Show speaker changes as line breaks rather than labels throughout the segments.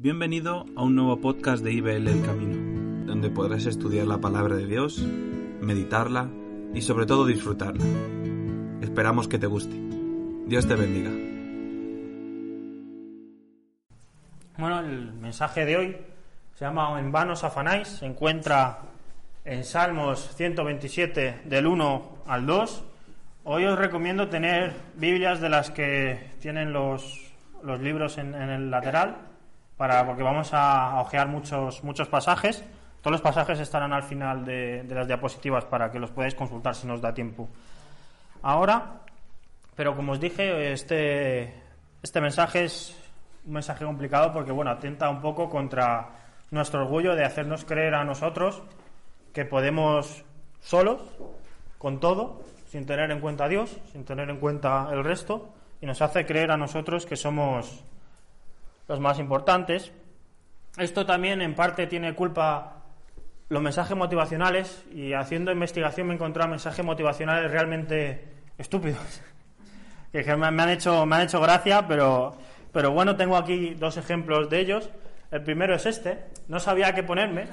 Bienvenido a un nuevo podcast de IBL El Camino, donde podrás estudiar la palabra de Dios, meditarla y sobre todo disfrutarla. Esperamos que te guste. Dios te bendiga.
Bueno, el mensaje de hoy se llama En vano os afanáis, se encuentra en Salmos 127 del 1 al 2. Hoy os recomiendo tener Biblias de las que tienen los, los libros en, en el lateral para, porque vamos a, ojear muchos, muchos pasajes. Todos los pasajes estarán al final de, las diapositivas para que los podáis consultar si nos da tiempo. Ahora, pero como os dije, este, este mensaje es un mensaje complicado porque, bueno, atenta un poco contra nuestro orgullo de hacernos creer a nosotros que podemos solos, con todo, sin tener en cuenta a Dios, sin tener en cuenta el resto, y nos hace creer a nosotros que somos los más importantes. Esto también en parte tiene culpa los mensajes motivacionales y haciendo investigación me he encontrado mensajes motivacionales realmente estúpidos. Que me han hecho me han hecho gracia pero pero bueno tengo aquí dos ejemplos de ellos. El primero es este. No sabía qué ponerme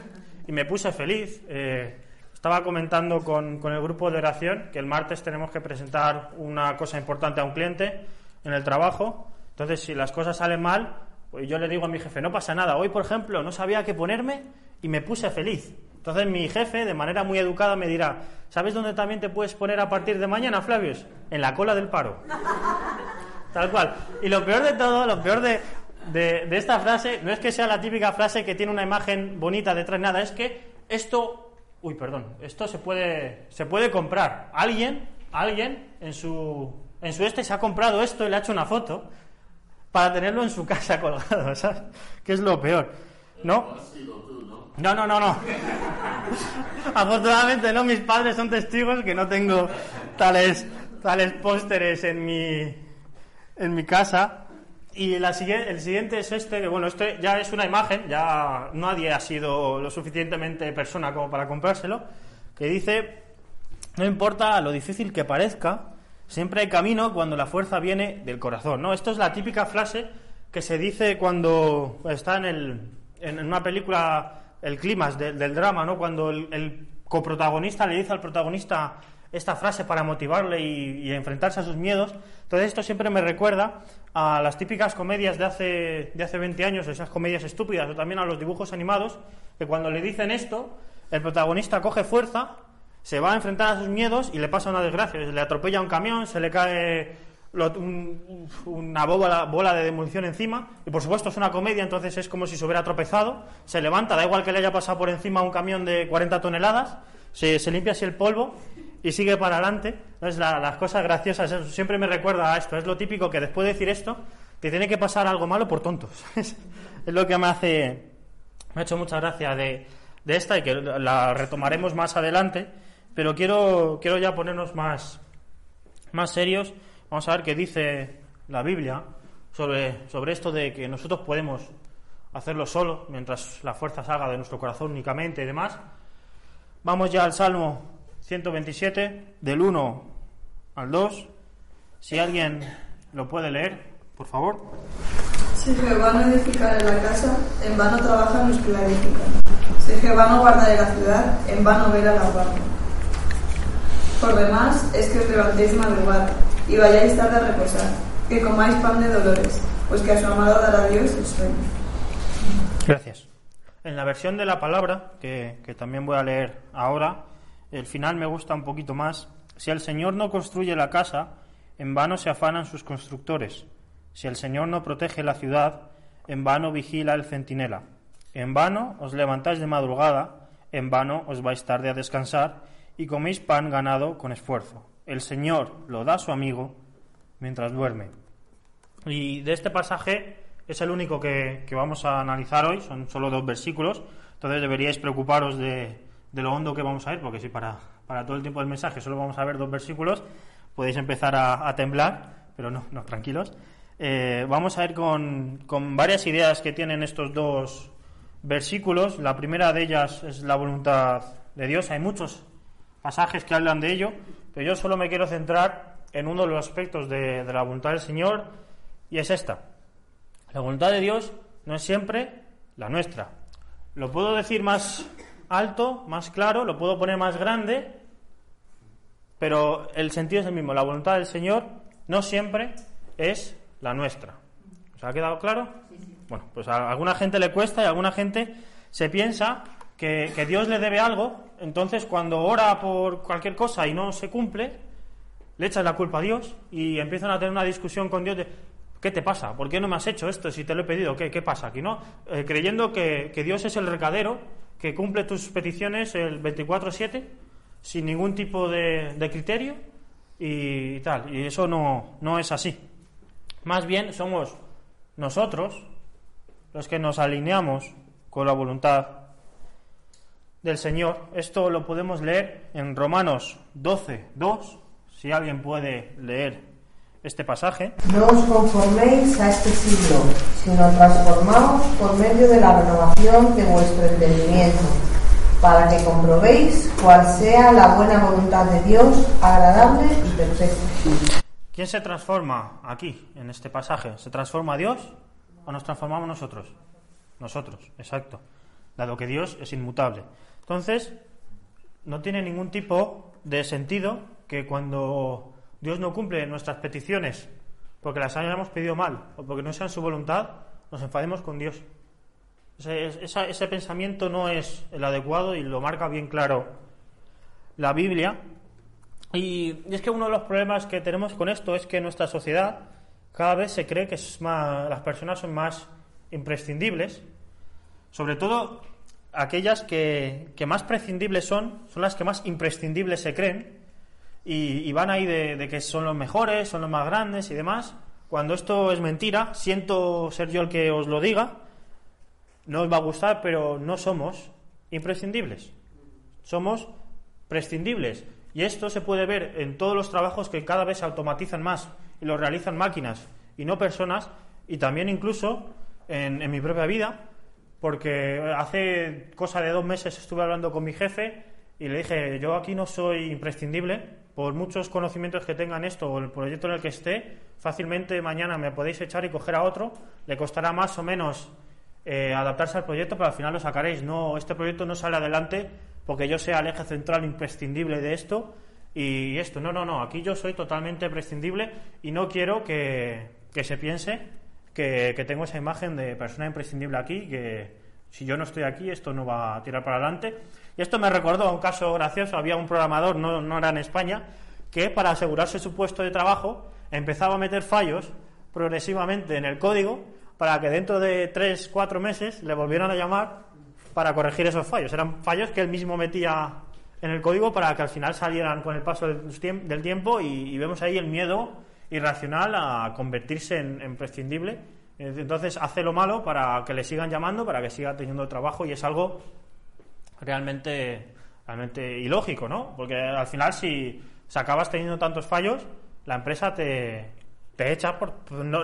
y me puse feliz. Eh, estaba comentando con, con el grupo de oración que el martes tenemos que presentar una cosa importante a un cliente en el trabajo. Entonces si las cosas salen mal pues yo le digo a mi jefe, no pasa nada. Hoy, por ejemplo, no sabía qué ponerme y me puse feliz. Entonces mi jefe, de manera muy educada, me dirá, ¿sabes dónde también te puedes poner a partir de mañana, Flavius? En la cola del paro. Tal cual. Y lo peor de todo, lo peor de, de, esta frase, no es que sea la típica frase que tiene una imagen bonita detrás, nada, es que esto, uy, perdón, esto se puede, se puede comprar. Alguien, alguien en su, en su este se ha comprado esto y le ha hecho una foto para tenerlo en su casa colgado, ¿sabes? Que es lo peor, ¿no? No, no, no, no. Afortunadamente no, mis padres son testigos que no tengo tales, tales pósteres en mi, en mi casa. Y la, el siguiente es este, que bueno, este ya es una imagen, ya nadie ha sido lo suficientemente persona como para comprárselo, que dice, no importa lo difícil que parezca, Siempre hay camino cuando la fuerza viene del corazón, ¿no? Esto es la típica frase que se dice cuando está en, el, en una película, el clímax del drama, ¿no? Cuando el, coprotagonista le dice al protagonista esta frase para motivarle y, enfrentarse a sus miedos. Entonces esto siempre me recuerda a las típicas comedias de hace, de hace 20 años, esas comedias estúpidas, o también a los dibujos animados, que cuando le dicen esto, el protagonista coge fuerza se va a enfrentar a sus miedos y le pasa una desgracia. Le atropella un camión, se le cae una bola, de demolición encima. Y por supuesto es una comedia, entonces es como si se hubiera tropezado. Se levanta, da igual que le haya pasado por encima un camión de 40 toneladas. Se, limpia así el polvo y sigue para adelante. Entonces las cosas graciosas, siempre me recuerda a esto. Es lo típico que después de decir esto, te tiene que pasar algo malo por tontos. es lo que me hace, me ha hecho mucha gracia de, de esta y que la retomaremos más adelante pero quiero, quiero ya ponernos más, más serios. Vamos a ver qué dice la Biblia sobre, sobre esto de que nosotros podemos hacerlo solo mientras la fuerza salga de nuestro corazón únicamente y demás. Vamos ya al Salmo 127, del 1 al 2. Si alguien lo puede leer, por favor.
Si Jehová no edificara la casa, en vano trabajan los que la edifican. Si Jehová no guardare la ciudad, en vano verá la guardia. Por demás, es que os levantéis madrugada y vayáis tarde a reposar, que comáis pan de dolores, pues que a su amado dará Dios el sueño.
Gracias. En la versión de la palabra, que, que también voy a leer ahora, el final me gusta un poquito más. Si el Señor no construye la casa, en vano se afanan sus constructores. Si el Señor no protege la ciudad, en vano vigila el centinela. En vano os levantáis de madrugada, en vano os vais tarde a descansar, y coméis pan ganado con esfuerzo. El Señor lo da a su amigo mientras duerme. Y de este pasaje es el único que, vamos a analizar hoy, son solo dos versículos, entonces deberíais preocuparos de, lo hondo que vamos a ir, porque si para, para, todo el tiempo del mensaje solo vamos a ver dos versículos, podéis empezar a, temblar, pero no, no, tranquilos. Eh, vamos a ir con, con varias ideas que tienen estos dos versículos. La primera de ellas es la voluntad de Dios. Hay muchos pasajes que hablan de ello, pero yo solo me quiero centrar en uno de los aspectos de, la voluntad del Señor y es esta. La voluntad de Dios no es siempre la nuestra. Lo puedo decir más alto, más claro, lo puedo poner más grande, pero el sentido es el mismo. La voluntad del Señor no siempre es la nuestra. ¿Os ha quedado claro? Bueno, pues a alguna gente le cuesta y a alguna gente se piensa que, Dios le debe algo, entonces cuando ora por cualquier cosa y no se cumple, le echas la culpa a Dios y empiezan a tener una discusión con Dios de ¿qué te pasa? ¿Por qué no me has hecho esto si te lo he pedido? ¿Qué, qué pasa aquí? ¿no? Eh, creyendo que, que, Dios es el recadero que cumple tus peticiones el 24-7 sin ningún tipo de, de criterio y, y, tal. Y eso no, no es así. Más bien somos nosotros los que nos alineamos con la voluntad del Señor. Esto lo podemos leer en Romanos 12, 2 si alguien puede leer este pasaje.
No os conforméis a este siglo, sino transformaos por medio de la renovación de vuestro entendimiento, para que comprobéis cuál sea la buena voluntad de Dios, agradable y perfecta.
¿Quién se transforma aquí, en este pasaje? ¿Se transforma Dios o nos transformamos nosotros? Nosotros, exacto. Dado que Dios es inmutable. Entonces, no tiene ningún tipo de sentido que cuando Dios no cumple nuestras peticiones porque las hayamos pedido mal o porque no sean su voluntad, nos enfademos con Dios. Ese, pensamiento no es el adecuado y lo marca bien claro la Biblia. Y, es que uno de los problemas que tenemos con esto es que en nuestra sociedad cada vez se cree que las personas son más imprescindibles, sobre todo aquellas que, más prescindibles son, son las que más imprescindibles se creen y, van ahí de, que son los mejores, son los más grandes y demás. Cuando esto es mentira, siento ser yo el que os lo diga, no os va a gustar, pero no somos imprescindibles. Somos prescindibles. Y esto se puede ver en todos los trabajos que cada vez se automatizan más y los realizan máquinas y no personas, y también incluso en mi propia vida, porque hace cosa de dos meses estuve hablando con mi jefe y le dije, yo aquí no soy imprescindible, por muchos conocimientos que tengan esto o el proyecto en el que esté, fácilmente mañana me podéis echar y coger a otro, le costará más o menos eh, adaptarse al proyecto, pero al final lo sacaréis. No, este proyecto no sale adelante porque yo sea el eje central imprescindible de esto y esto. No, no, no, aquí yo soy totalmente prescindible y no quiero que, que se piense que, tengo esa imagen de persona imprescindible aquí, que si yo no estoy aquí esto no va a tirar para adelante. Y esto me recordó a un caso gracioso, había un programador, no, no era en España, que para asegurarse su puesto de trabajo empezaba a meter fallos progresivamente en el código para que dentro de tres, cuatro meses le volvieran a llamar para corregir esos fallos. Eran fallos que él mismo metía en el código para que al final salieran con el paso del tiempo y vemos ahí el miedo irracional a convertirse en, en prescindible. Entonces hace lo malo para que le sigan llamando, para que siga teniendo trabajo y es algo realmente, realmente ilógico, ¿no? Porque al final si, si acabas teniendo tantos fallos, la empresa te, te echa por, no,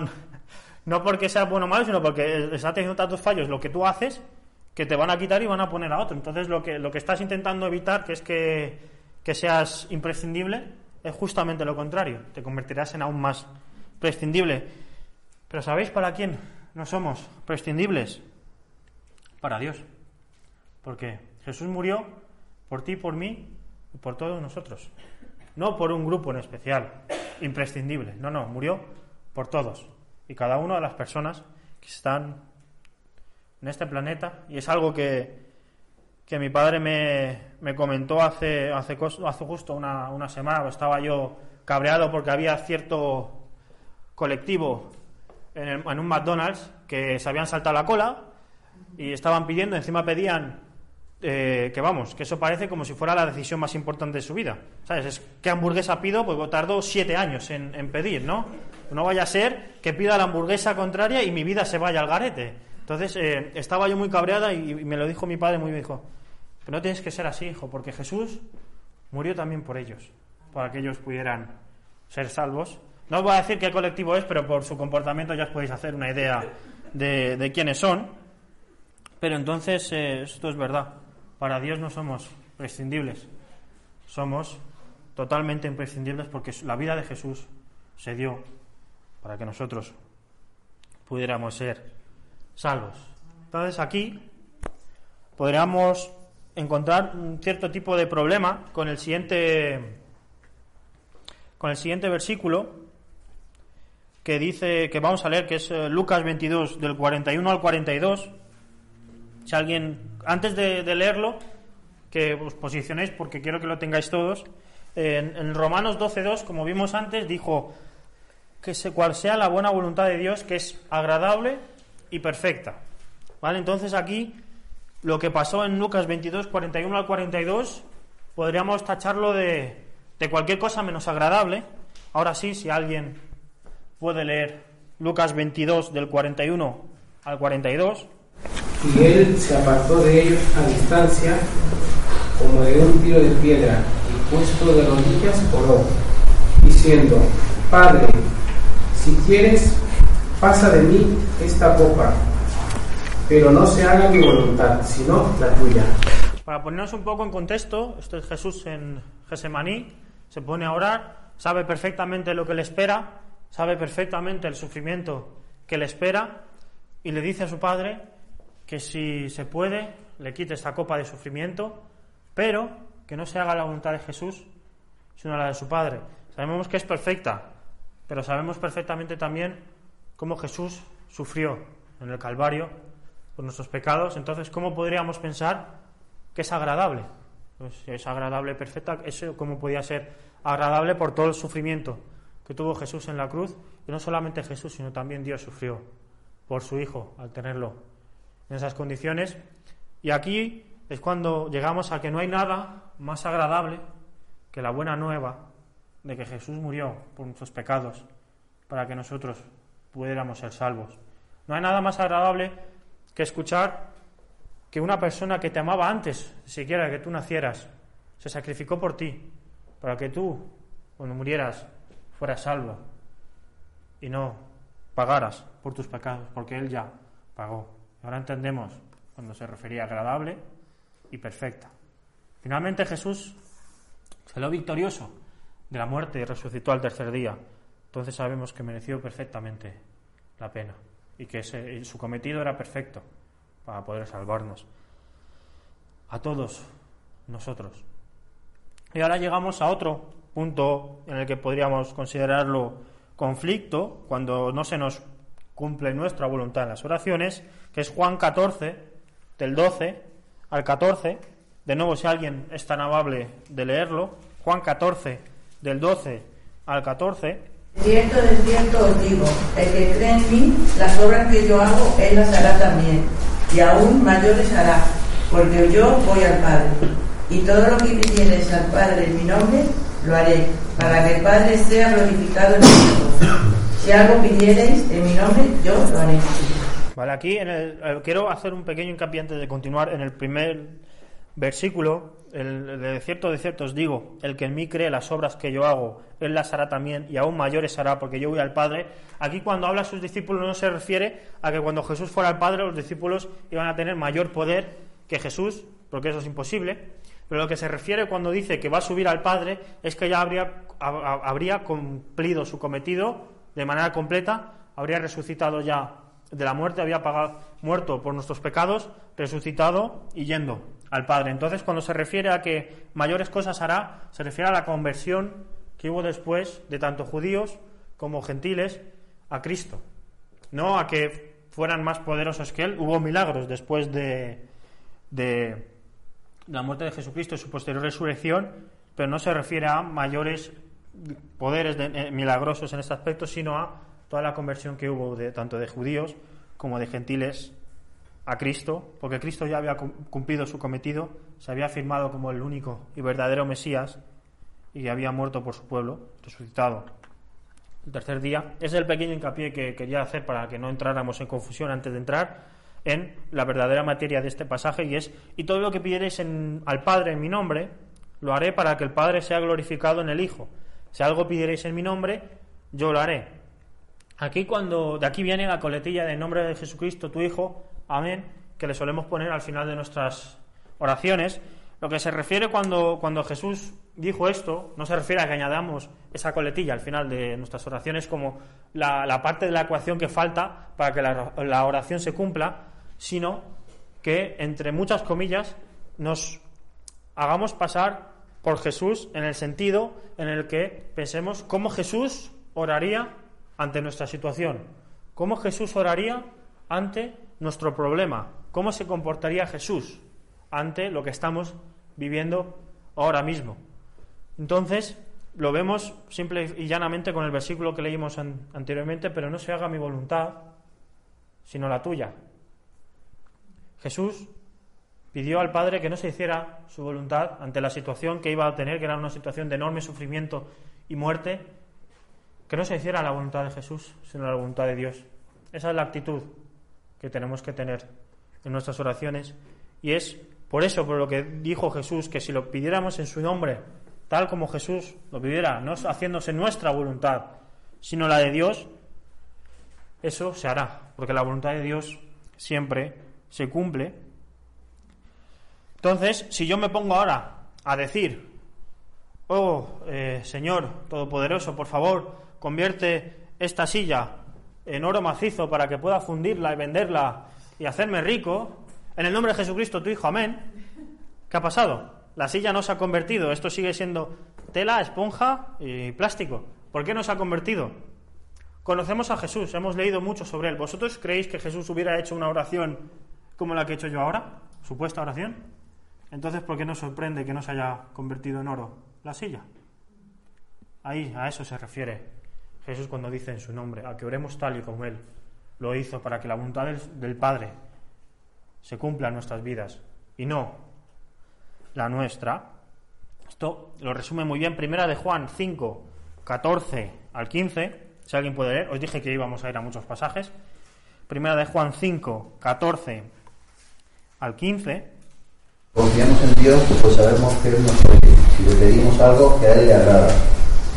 no porque sea bueno o malo, sino porque está teniendo tantos fallos lo que tú haces que te van a quitar y van a poner a otro. Entonces lo que, lo que estás intentando evitar, que es que, que seas imprescindible, es justamente lo contrario. Te convertirás en aún más prescindible. Pero ¿sabéis para quién no somos prescindibles? Para Dios. Porque Jesús murió por ti, por mí y por todos nosotros. No por un grupo en especial, imprescindible. No, no, murió por todos. Y cada una de las personas que están en este planeta. Y es algo que, que mi padre me, me comentó hace, hace, hace justo una, una semana. Estaba yo cabreado porque había cierto colectivo en, un McDonald's que se habían saltado la cola y estaban pidiendo, encima pedían eh, que vamos, que eso parece como si fuera la decisión más importante de su vida. ¿Sabes? Es que hamburguesa pido, pues tardó siete años en, pedir, ¿no? No vaya a ser que pida la hamburguesa contraria y mi vida se vaya al garete. Entonces eh, estaba yo muy cabreada y, y, me lo dijo mi padre muy bien, dijo, pero no tienes que ser así, hijo, porque Jesús murió también por ellos, para que ellos pudieran ser salvos. No os voy a decir qué colectivo es, pero por su comportamiento ya os podéis hacer una idea de, de quiénes son. Pero entonces eh, esto es verdad. Para Dios no somos prescindibles. Somos totalmente imprescindibles porque la vida de Jesús se dio para que nosotros pudiéramos ser salvos. Entonces aquí podríamos encontrar un cierto tipo de problema con el siguiente con el siguiente versículo que dice que vamos a leer que es eh, Lucas 22 del 41 al 42 si alguien antes de, leerlo que os posicionéis porque quiero que lo tengáis todos en, en Romanos 12.2 como vimos antes dijo que se, cual sea la buena voluntad de Dios que es agradable y perfecta vale entonces aquí lo que pasó en Lucas 22, 41 al 42, podríamos tacharlo de, de cualquier cosa menos agradable. Ahora sí, si alguien puede leer Lucas 22 del 41 al 42.
Y él se apartó de ellos a distancia, como de un tiro de piedra, y puesto de rodillas oró, diciendo, Padre, si quieres, pasa de mí esta copa pero no se haga mi voluntad, sino la tuya.
Para ponernos un poco en contexto, esto es Jesús en Gesemaní, se pone a orar, sabe perfectamente lo que le espera, sabe perfectamente el sufrimiento que le espera y le dice a su padre que si se puede, le quite esta copa de sufrimiento, pero que no se haga la voluntad de Jesús, sino la de su padre. Sabemos que es perfecta, pero sabemos perfectamente también cómo Jesús sufrió en el Calvario por nuestros pecados, entonces, ¿cómo podríamos pensar que es agradable? Pues es agradable, perfecta, eso cómo podía ser agradable por todo el sufrimiento que tuvo Jesús en la cruz, y no solamente Jesús, sino también Dios sufrió por su Hijo al tenerlo en esas condiciones. Y aquí es cuando llegamos a que no hay nada más agradable que la buena nueva de que Jesús murió por nuestros pecados para que nosotros pudiéramos ser salvos. No hay nada más agradable que escuchar que una persona que te amaba antes, siquiera que tú nacieras, se sacrificó por ti, para que tú, cuando murieras, fueras salvo y no pagaras por tus pecados, porque Él ya pagó. Ahora entendemos cuando se refería a agradable y perfecta. Finalmente Jesús salió victorioso de la muerte y resucitó al tercer día. Entonces sabemos que mereció perfectamente la pena y que su cometido era perfecto para poder salvarnos. A todos nosotros. Y ahora llegamos a otro punto en el que podríamos considerarlo conflicto, cuando no se nos cumple nuestra voluntad en las oraciones, que es Juan 14, del 12 al 14. De nuevo, si alguien es tan amable de leerlo, Juan 14, del 12 al 14.
Cierto de cierto os digo, el que cree en mí, las obras que yo hago, él las hará también, y aún mayores hará, porque yo voy al Padre. Y todo lo que pidiereis al Padre en mi nombre, lo haré, para que el Padre sea glorificado en vosotros. Si algo pidiereis en mi nombre, yo lo haré.
Vale, aquí eh, quiero hacer un pequeño hincapié antes de continuar en el primer versículo, el, de cierto, de cierto os digo, el que en mí cree las obras que yo hago, él las hará también y aún mayores hará porque yo voy al Padre. Aquí cuando habla a sus discípulos no se refiere a que cuando Jesús fuera al Padre los discípulos iban a tener mayor poder que Jesús, porque eso es imposible. Pero lo que se refiere cuando dice que va a subir al Padre es que ya habría, habría cumplido su cometido de manera completa, habría resucitado ya de la muerte, había pagado, muerto por nuestros pecados, resucitado y yendo al Padre. Entonces, cuando se refiere a que mayores cosas hará, se refiere a la conversión que hubo después de tanto judíos como gentiles a Cristo. No a que fueran más poderosos que Él. Hubo milagros después de, de la muerte de Jesucristo y su posterior resurrección, pero no se refiere a mayores poderes eh, milagrosos en este aspecto, sino a toda la conversión que hubo tanto de judíos como de gentiles a Cristo, porque Cristo ya había cumplido su cometido, se había afirmado como el único y verdadero Mesías y había muerto por su pueblo, resucitado el tercer día. es el pequeño hincapié que quería hacer para que no entráramos en confusión antes de entrar en la verdadera materia de este pasaje y es, y todo lo que pidierais al Padre en mi nombre, lo haré para que el Padre sea glorificado en el Hijo. Si algo pidierais en mi nombre, yo lo haré. Aquí cuando, de aquí viene la coletilla de nombre de Jesucristo, tu Hijo, amén, que le solemos poner al final de nuestras oraciones. Lo que se refiere cuando, cuando Jesús dijo esto, no se refiere a que añadamos esa coletilla al final de nuestras oraciones como la, la parte de la ecuación que falta para que la, la oración se cumpla, sino que, entre muchas comillas, nos hagamos pasar por Jesús en el sentido en el que pensemos cómo Jesús oraría ante nuestra situación, cómo Jesús oraría ante nuestro problema, cómo se comportaría Jesús ante lo que estamos viviendo ahora mismo. Entonces, lo vemos simple y llanamente con el versículo que leímos an anteriormente, pero no se haga mi voluntad, sino la tuya. Jesús pidió al Padre que no se hiciera su voluntad ante la situación que iba a tener, que era una situación de enorme sufrimiento y muerte, que no se hiciera la voluntad de Jesús, sino la voluntad de Dios. Esa es la actitud que tenemos que tener en nuestras oraciones y es por eso, por lo que dijo Jesús, que si lo pidiéramos en su nombre, tal como Jesús lo pidiera, no haciéndose nuestra voluntad, sino la de Dios, eso se hará, porque la voluntad de Dios siempre se cumple. Entonces, si yo me pongo ahora a decir, oh eh, Señor Todopoderoso, por favor, convierte esta silla en oro macizo para que pueda fundirla y venderla y hacerme rico, en el nombre de Jesucristo, tu Hijo, amén. ¿Qué ha pasado? La silla no se ha convertido, esto sigue siendo tela, esponja y plástico. ¿Por qué no se ha convertido? Conocemos a Jesús, hemos leído mucho sobre él. ¿Vosotros creéis que Jesús hubiera hecho una oración como la que he hecho yo ahora? ¿Supuesta oración? Entonces, ¿por qué nos sorprende que no se haya convertido en oro la silla? Ahí, a eso se refiere Jesús cuando dice en su nombre, a que oremos tal y como Él lo hizo para que la voluntad del, del Padre se cumpla en nuestras vidas y no la nuestra. Esto lo resume muy bien Primera de Juan 5, 14 al 15. Si alguien puede leer, os dije que íbamos a ir a muchos pasajes. Primera de Juan 5, 14 al 15.
Confiamos en Dios, pues sabemos que Él nos oye. Si le pedimos algo que a Él le agrada.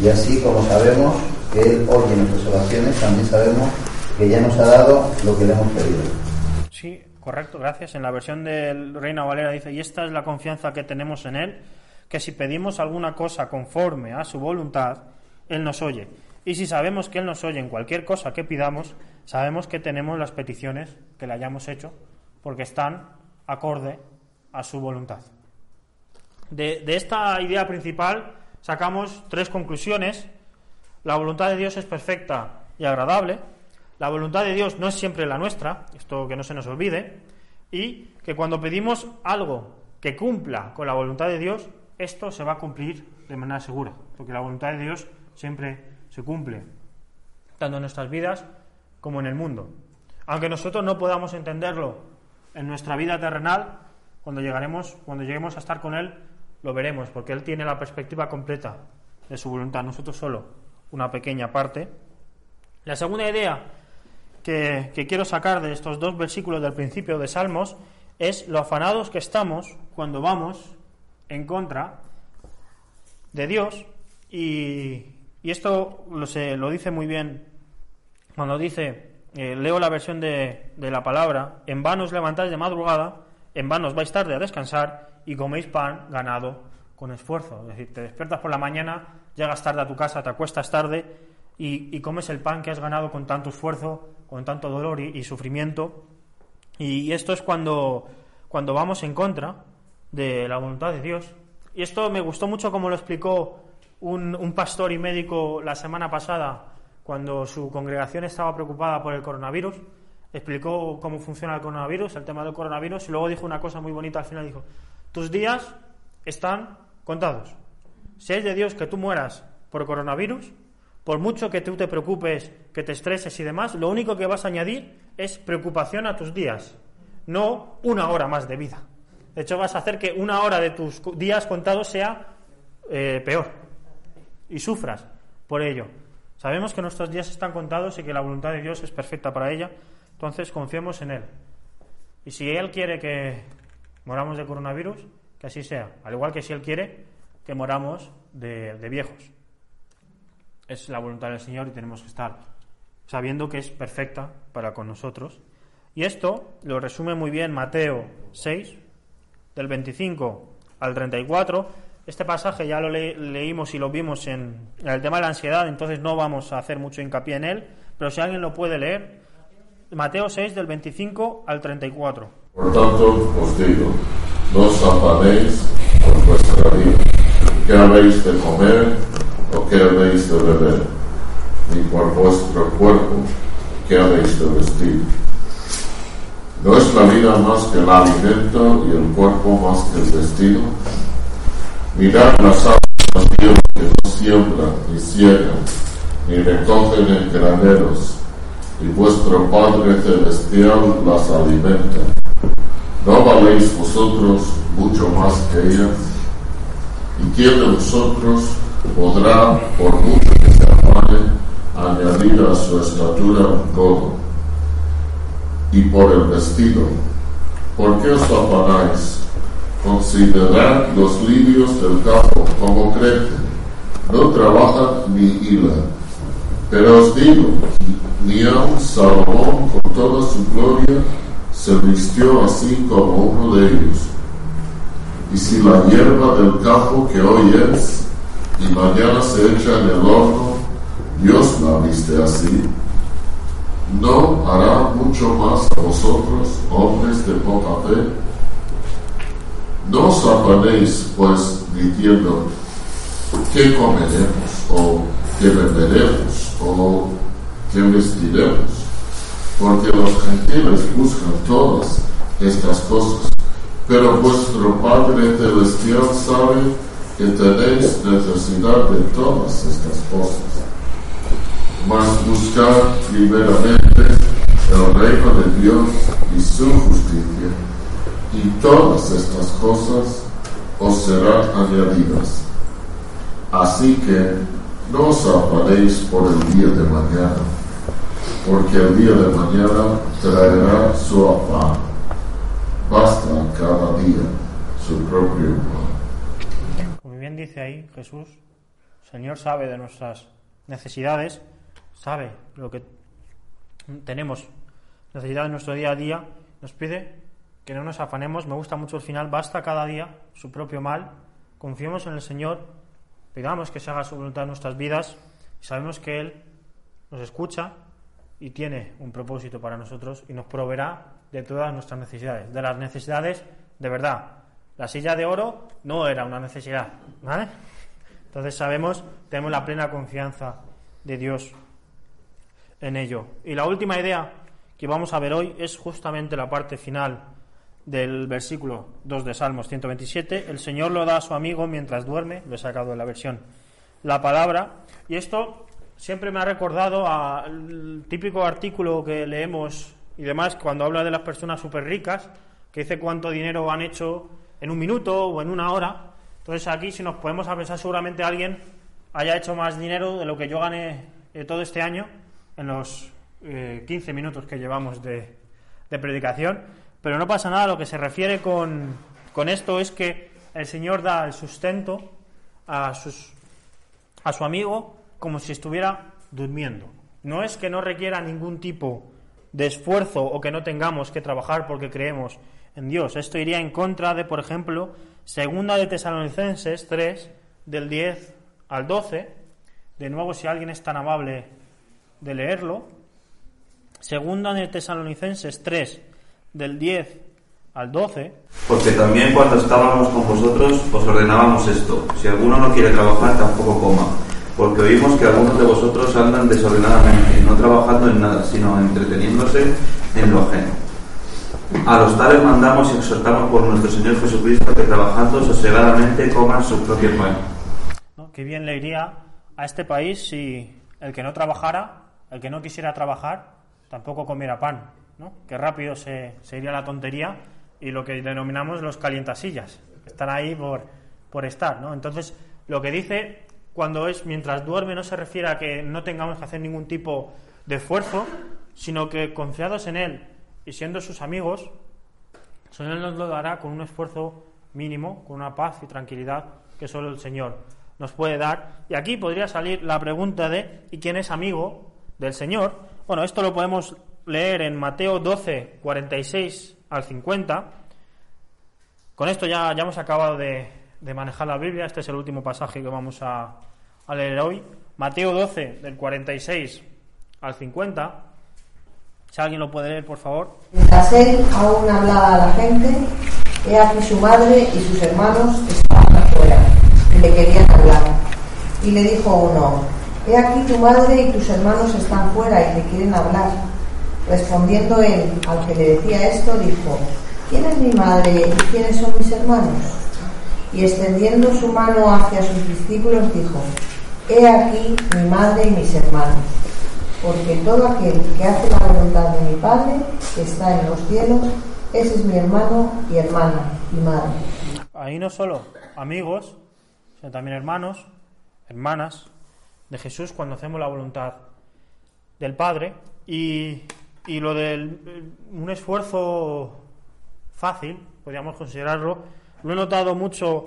Y así como sabemos que Él oye nuestras oraciones, también sabemos que ya nos ha dado lo que le hemos pedido.
Sí, correcto, gracias. En la versión del Reina Valera dice, y esta es la confianza que tenemos en Él, que si pedimos alguna cosa conforme a su voluntad, Él nos oye. Y si sabemos que Él nos oye en cualquier cosa que pidamos, sabemos que tenemos las peticiones que le hayamos hecho, porque están acorde a su voluntad. De, de, esta idea principal sacamos tres conclusiones. La voluntad de Dios es perfecta y agradable. La voluntad de Dios no es siempre la nuestra, esto que no se nos olvide. Y que cuando pedimos algo que cumpla con la voluntad de Dios, esto se va a cumplir de manera segura, porque la voluntad de Dios siempre se cumple, tanto en nuestras vidas como en el mundo. Aunque nosotros no podamos entenderlo en nuestra vida terrenal, cuando llegaremos, cuando lleguemos a estar con Él, lo veremos, porque Él tiene la perspectiva completa de su voluntad, nosotros solo una pequeña parte. La segunda idea que, que quiero sacar de estos dos versículos del principio de Salmos es lo afanados que estamos cuando vamos en contra de Dios y, y esto lo, se, lo dice muy bien cuando dice, eh, leo la versión de, de, la palabra, en vano os levantáis de madrugada, en vano os vais tarde a descansar y coméis pan ganado con esfuerzo. Es decir, te despiertas por la mañana, llegas tarde a tu casa, te acuestas tarde y, comes el pan que has ganado con tanto esfuerzo, con tanto dolor y, sufrimiento. Y, esto es cuando, cuando vamos en contra de la voluntad de Dios. Y esto me gustó mucho como lo explicó un, pastor y médico la semana pasada cuando su congregación estaba preocupada por el coronavirus. Explicó cómo funciona el coronavirus, el tema del coronavirus, y luego dijo una cosa muy bonita al final. Dijo, tus días están contados. Si es de Dios que tú mueras por coronavirus, por mucho que tú te preocupes, que te estreses y demás, lo único que vas a añadir es preocupación a tus días, no una hora más de vida. De hecho, vas a hacer que una hora de tus días contados sea eh, peor y sufras por ello. Sabemos que nuestros días están contados y que la voluntad de Dios es perfecta para ella, entonces confiemos en Él. Y si Él quiere que moramos de coronavirus, que así sea. Al igual que si Él quiere que moramos de, viejos. Es la voluntad del Señor y tenemos que estar sabiendo que es perfecta para con nosotros. Y esto lo resume muy bien Mateo 6, del 25 al 34. Este pasaje ya lo le- leímos y lo vimos en, el tema de la ansiedad, entonces no vamos a hacer mucho hincapié en él, pero si alguien lo puede leer, Mateo 6 del 25 al 34.
Por tanto, os digo, no os qué habéis de comer o qué habéis de beber, ni por vuestro cuerpo, qué habéis de vestir. ¿No es la vida más que el alimento y el cuerpo más que el vestido? Mirad las aves que no siembran, ni ciegan, ni recogen en graneros, y vuestro Padre Celestial las alimenta. ¿No valéis vosotros mucho más que ellas? ¿Y quién de vosotros podrá, por mucho que se afane, añadir a su estatura un codo? Y por el vestido, ¿por qué os afanáis? Considerad los lirios del campo como crecen, no trabajan ni hilan. Pero os digo, ni aun Salomón con toda su gloria se vistió así como uno de ellos. Y si la hierba del campo que hoy es y mañana se echa en el horno, Dios la viste así, ¿no hará mucho más a vosotros, hombres de poca fe? No os afanéis, pues, diciendo, ¿qué comeremos? ¿O qué beberemos? ¿O qué vestiremos? Porque los gentiles buscan todas estas cosas, pero vuestro Padre Celestial sabe que tenéis necesidad de todas estas cosas. Mas buscad primeramente el reino de Dios y su justicia, y todas estas cosas os serán añadidas. Así que no os afanéis por el día de mañana, porque el día de mañana traerá su afán. Basta cada día su propio pan.
Como bien dice ahí Jesús, el Señor sabe de nuestras necesidades, sabe lo que tenemos necesidad en nuestro día a día, nos pide que no nos afanemos, me gusta mucho el final, basta cada día su propio mal, confiemos en el Señor, pidamos que se haga su voluntad en nuestras vidas y sabemos que Él nos escucha y tiene un propósito para nosotros y nos proveerá de todas nuestras necesidades, de las necesidades de verdad. La silla de oro no era una necesidad, ¿vale? Entonces sabemos, tenemos la plena confianza de Dios en ello. Y la última idea que vamos a ver hoy es justamente la parte final del versículo 2 de Salmos 127. El Señor lo da a su amigo mientras duerme, lo he sacado de la versión, la palabra. Y esto siempre me ha recordado al típico artículo que leemos y demás cuando habla de las personas súper ricas, que dice cuánto dinero han hecho en un minuto o en una hora. Entonces aquí si nos podemos a pensar seguramente alguien haya hecho más dinero de lo que yo gané eh, todo este año en los eh, 15 minutos que llevamos de, de predicación. Pero no pasa nada, lo que se refiere con, con esto es que el Señor da el sustento a, sus, a su amigo como si estuviera durmiendo. No es que no requiera ningún tipo de esfuerzo o que no tengamos que trabajar porque creemos en Dios. Esto iría en contra de, por ejemplo, segunda de Tesalonicenses 3, del 10 al 12. De nuevo, si alguien es tan amable de leerlo. Segunda de Tesalonicenses 3, del 10 al 12.
Porque también cuando estábamos con vosotros os ordenábamos esto. Si alguno no quiere trabajar, tampoco coma. Porque oímos que algunos de vosotros andan desordenadamente, no trabajando en nada, sino entreteniéndose en lo ajeno. A los tales mandamos y exhortamos por nuestro Señor Jesucristo que trabajando sosegadamente coman su propio pan.
¿no? Qué bien le iría a este país si el que no trabajara, el que no quisiera trabajar, tampoco comiera pan. ¿no? Qué rápido se, se iría la tontería y lo que denominamos los calientasillas. Están ahí por, por estar. ¿no? Entonces, lo que dice cuando es mientras duerme no se refiere a que no tengamos que hacer ningún tipo de esfuerzo, sino que confiados en Él y siendo sus amigos, Él nos lo dará con un esfuerzo mínimo, con una paz y tranquilidad que solo el Señor nos puede dar. Y aquí podría salir la pregunta de ¿y quién es amigo del Señor? Bueno, esto lo podemos leer en Mateo 12, 46 al 50. Con esto ya, ya hemos acabado de, de manejar la Biblia. Este es el último pasaje que vamos a, leer hoy. Mateo 12, del 46 al 50. Si alguien lo puede leer, por favor.
Mientras él aún hablaba a la gente, he aquí su madre y sus hermanos estaban afuera y le querían hablar. Y le dijo uno, he aquí tu madre y tus hermanos están fuera y te quieren hablar. Respondiendo él al que le decía esto, dijo, ¿quién es mi madre y quiénes son mis hermanos? Y extendiendo su mano hacia sus discípulos, dijo, he aquí mi madre y mis hermanos porque todo aquel que hace la voluntad de mi Padre, que está en los cielos, ese es mi hermano y hermana y madre.
Ahí no solo amigos, sino también hermanos, hermanas de Jesús cuando hacemos la voluntad del Padre. Y, y lo del un esfuerzo fácil, podríamos considerarlo, lo he notado mucho,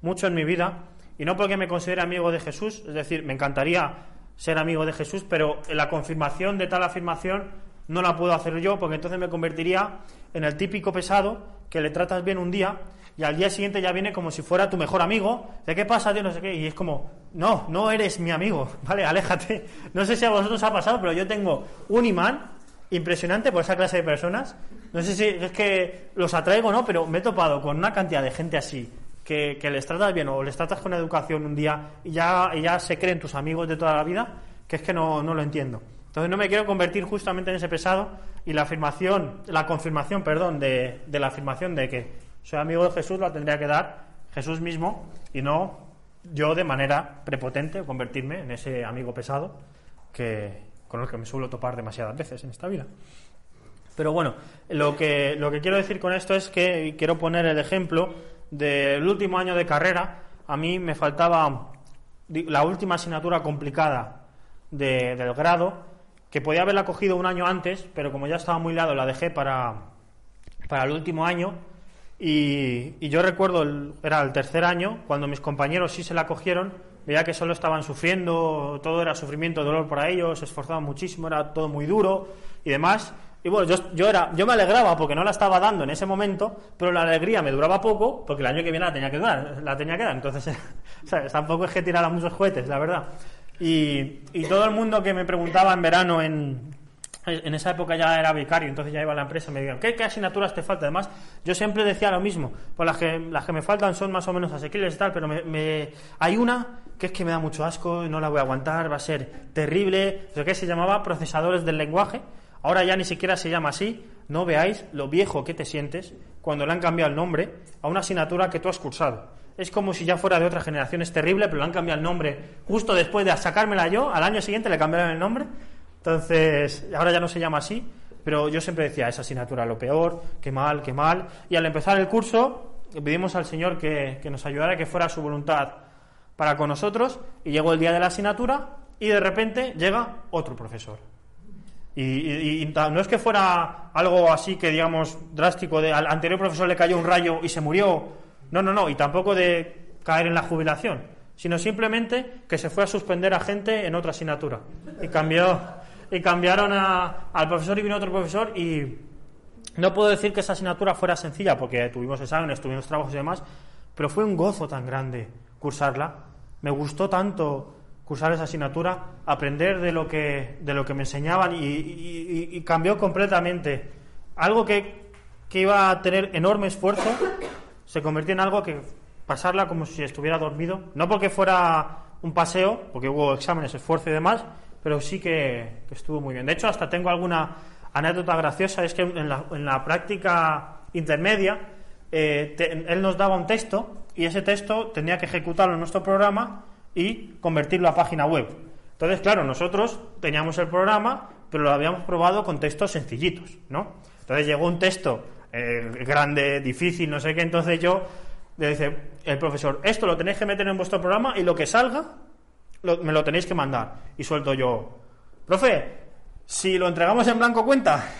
mucho en mi vida. Y no porque me considere amigo de Jesús, es decir, me encantaría ser amigo de Jesús, pero la confirmación de tal afirmación no la puedo hacer yo, porque entonces me convertiría en el típico pesado que le tratas bien un día y al día siguiente ya viene como si fuera tu mejor amigo. ¿De qué pasa, tío? No sé qué. Y es como, no, no eres mi amigo, ¿vale? Aléjate. No sé si a vosotros ha pasado, pero yo tengo un imán impresionante por esa clase de personas. No sé si es que los atraigo, ¿no? Pero me he topado con una cantidad de gente así que, les tratas bien o les tratas con educación un día y ya, ya se creen tus amigos de toda la vida, que es que no, no lo entiendo. Entonces no me quiero convertir justamente en ese pesado y la afirmación, la confirmación, perdón, de, de la afirmación de que soy amigo de Jesús la tendría que dar Jesús mismo y no yo de manera prepotente convertirme en ese amigo pesado que, con el que me suelo topar demasiadas veces en esta vida. Pero bueno, lo que, lo que quiero decir con esto es que quiero poner el ejemplo del último año de carrera, a mí me faltaba la última asignatura complicada del grado, que podía haberla cogido un año antes, pero como ya estaba muy lado la dejé para, para el último año. Y, yo recuerdo, era el tercer año, cuando mis compañeros sí se la cogieron, veía que solo estaban sufriendo, todo era sufrimiento, dolor para ellos, se esforzaban muchísimo, era todo muy duro y demás. Y bueno, yo, yo, era, yo me alegraba porque no la estaba dando en ese momento, pero la alegría me duraba poco porque el año que viene la tenía que dar, la tenía que dar. Entonces, tampoco es que tirara muchos cohetes, la verdad. Y, y, todo el mundo que me preguntaba en verano, en, en esa época ya era becario, entonces ya iba a la empresa, me decían, ¿qué, qué asignaturas te faltan? Además, yo siempre decía lo mismo, pues las que, las que me faltan son más o menos asequibles y tal, pero me, hay una que es que me da mucho asco no la voy a aguantar, va a ser terrible, lo que se llamaba procesadores del lenguaje Ahora ya ni siquiera se llama así. No veáis lo viejo que te sientes cuando le han cambiado el nombre a una asignatura que tú has cursado. Es como si ya fuera de otra generación. Es terrible, pero le han cambiado el nombre justo después de sacármela yo. Al año siguiente le cambiaron el nombre. Entonces, ahora ya no se llama así. Pero yo siempre decía, esa asignatura lo peor, qué mal, qué mal. Y al empezar el curso, pedimos al Señor que, que nos ayudara, que fuera su voluntad para con nosotros. Y llegó el día de la asignatura y de repente llega otro profesor y, no es que fuera algo así que, digamos, drástico, de al anterior profesor le cayó un rayo y se murió. No, no, no, y tampoco de caer en la jubilación, sino simplemente que se fue a suspender a gente en otra asignatura. Y cambió, y cambiaron al profesor y vino otro profesor y no puedo decir que esa asignatura fuera sencilla, porque tuvimos exámenes, tuvimos trabajos y demás, pero fue un gozo tan grande cursarla. Me gustó tanto cursar esa asignatura, aprender de lo que, de lo que me enseñaban y, cambió completamente. Algo que, que, iba a tener enorme esfuerzo se convirtió en algo que pasarla como si estuviera dormido, no porque fuera un paseo, porque hubo exámenes, esfuerzo y demás, pero sí que, estuvo muy bien. De hecho, hasta tengo alguna anécdota graciosa, es que en la, en la práctica intermedia eh, él nos daba un texto y ese texto tenía que ejecutarlo en nuestro programa y convertirlo a página web. Entonces, claro, nosotros teníamos el programa, pero lo habíamos probado con textos sencillitos, ¿no? Entonces llegó un texto eh, grande, difícil, no sé qué, entonces yo le dice el profesor, esto lo tenéis que meter en vuestro programa y lo que salga me lo tenéis que mandar. Y suelto yo, profe, si lo entregamos en blanco cuenta.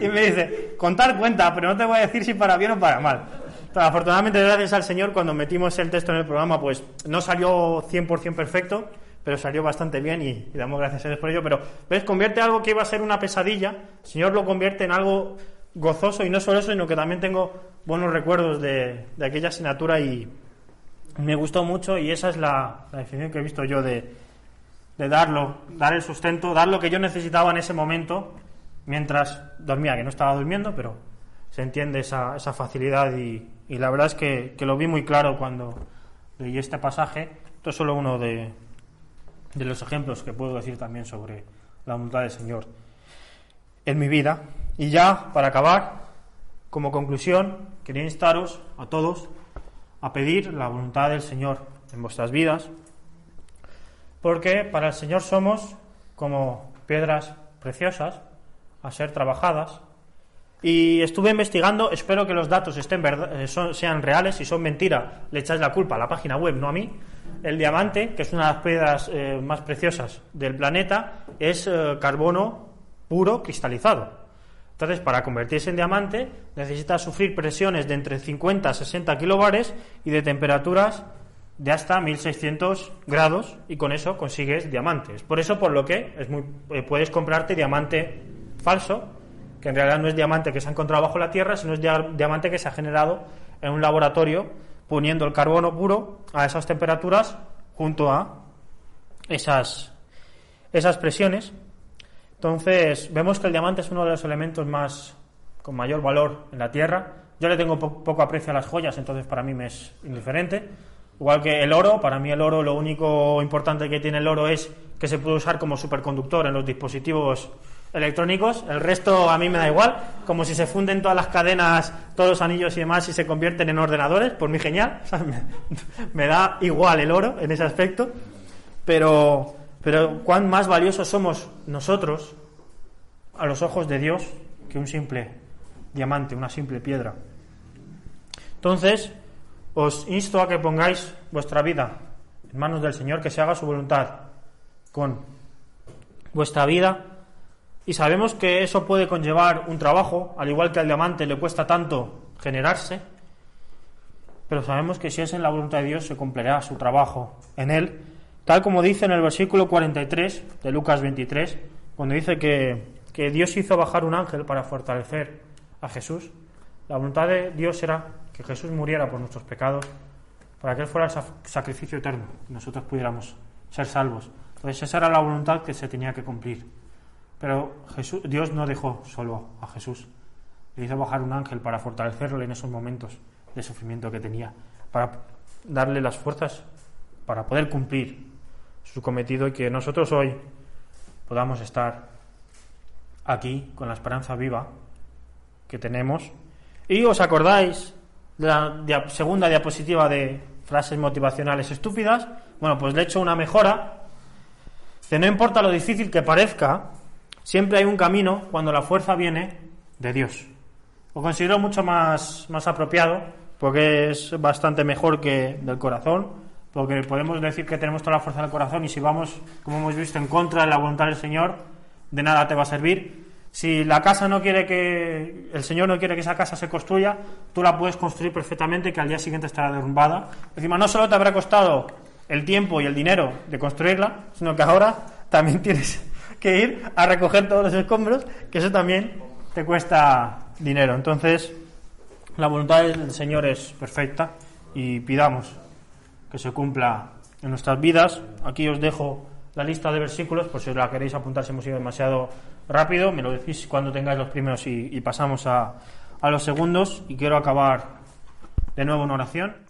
Y me dice, contar cuenta, pero no te voy a decir si para bien o para mal afortunadamente, gracias al Señor, cuando metimos el texto en el programa, pues no salió 100% perfecto, pero salió bastante bien y, damos gracias a Dios por ello. Pero, ¿ves? Convierte algo que iba a ser una pesadilla, el Señor lo convierte en algo gozoso y no solo eso, sino que también tengo buenos recuerdos de, de aquella asignatura y me gustó mucho y esa es la, la definición que he visto yo de, de darlo, dar el sustento, dar lo que yo necesitaba en ese momento mientras dormía, que no estaba durmiendo, pero se entiende esa, esa facilidad y, y la verdad es que, que lo vi muy claro cuando leí este pasaje. Esto es solo uno de, de los ejemplos que puedo decir también sobre la voluntad del Señor en mi vida. Y ya, para acabar, como conclusión, quería instaros a todos a pedir la voluntad del Señor en vuestras vidas, porque para el Señor somos como piedras preciosas a ser trabajadas. Y estuve investigando, espero que los datos estén verdad, eh, son, sean reales, si son mentira, le echáis la culpa a la página web, no a mí. El diamante, que es una de las piedras eh, más preciosas del planeta, es eh, carbono puro cristalizado. Entonces, para convertirse en diamante, necesita sufrir presiones de entre 50 a 60 kilobares y de temperaturas de hasta 1600 grados, y con eso consigues diamantes. Por eso, por lo que es muy, puedes comprarte diamante falso, que en realidad no es diamante que se ha encontrado bajo la tierra, sino es dia- diamante que se ha generado en un laboratorio poniendo el carbono puro a esas temperaturas junto a esas, esas presiones. Entonces, vemos que el diamante es uno de los elementos más con mayor valor en la Tierra. Yo le tengo po- poco aprecio a las joyas, entonces para mí me es indiferente. Igual que el oro, para mí el oro lo único importante que tiene el oro es que se puede usar como superconductor en los dispositivos electrónicos. El resto a mí me da igual, como si se funden todas las cadenas, todos los anillos y demás y se convierten en ordenadores, por mí genial. Me, me da igual el oro en ese aspecto. Pero, pero cuán más valiosos somos nosotros a los ojos de Dios que un simple diamante, una simple piedra. Entonces, os insto a que pongáis vuestra vida en manos del Señor, que se haga su voluntad con vuestra vida. Y sabemos que eso puede conllevar un trabajo, al igual que al diamante le cuesta tanto generarse, pero sabemos que si es en la voluntad de Dios se cumplirá su trabajo en él, tal como dice en el versículo 43 de Lucas 23, cuando dice que, que Dios hizo bajar un ángel para fortalecer a Jesús. La voluntad de Dios era que Jesús muriera por nuestros pecados, para que Él fuera el sa- sacrificio eterno, y nosotros pudiéramos ser salvos. Entonces esa era la voluntad que se tenía que cumplir. Pero Jesús, Dios no dejó solo a Jesús. Le hizo bajar un ángel para fortalecerle en esos momentos de sufrimiento que tenía, para darle las fuerzas para poder cumplir su cometido y que nosotros hoy podamos estar aquí con la esperanza viva que tenemos. Y os acordáis de la segunda diapositiva de frases motivacionales estúpidas. Bueno, pues le he hecho una mejora. Que no importa lo difícil que parezca, siempre hay un camino cuando la fuerza viene de Dios. Lo considero mucho más, más apropiado porque es bastante mejor que del corazón, porque podemos decir que tenemos toda la fuerza del corazón y si vamos, como hemos visto, en contra de la voluntad del Señor, de nada te va a servir. Si la casa no quiere que, el Señor no quiere que esa casa se construya, tú la puedes construir perfectamente que al día siguiente estará derrumbada. Encima, no solo te habrá costado el tiempo y el dinero de construirla, sino que ahora también tienes que ir a recoger todos los escombros, que eso también te cuesta dinero. Entonces, la voluntad del Señor es perfecta y pidamos que se cumpla en nuestras vidas. Aquí os dejo la lista de versículos, por si la queréis apuntar si hemos ido demasiado rápido, me lo decís cuando tengáis los primeros y, y pasamos a, a los segundos. Y quiero acabar de nuevo en oración.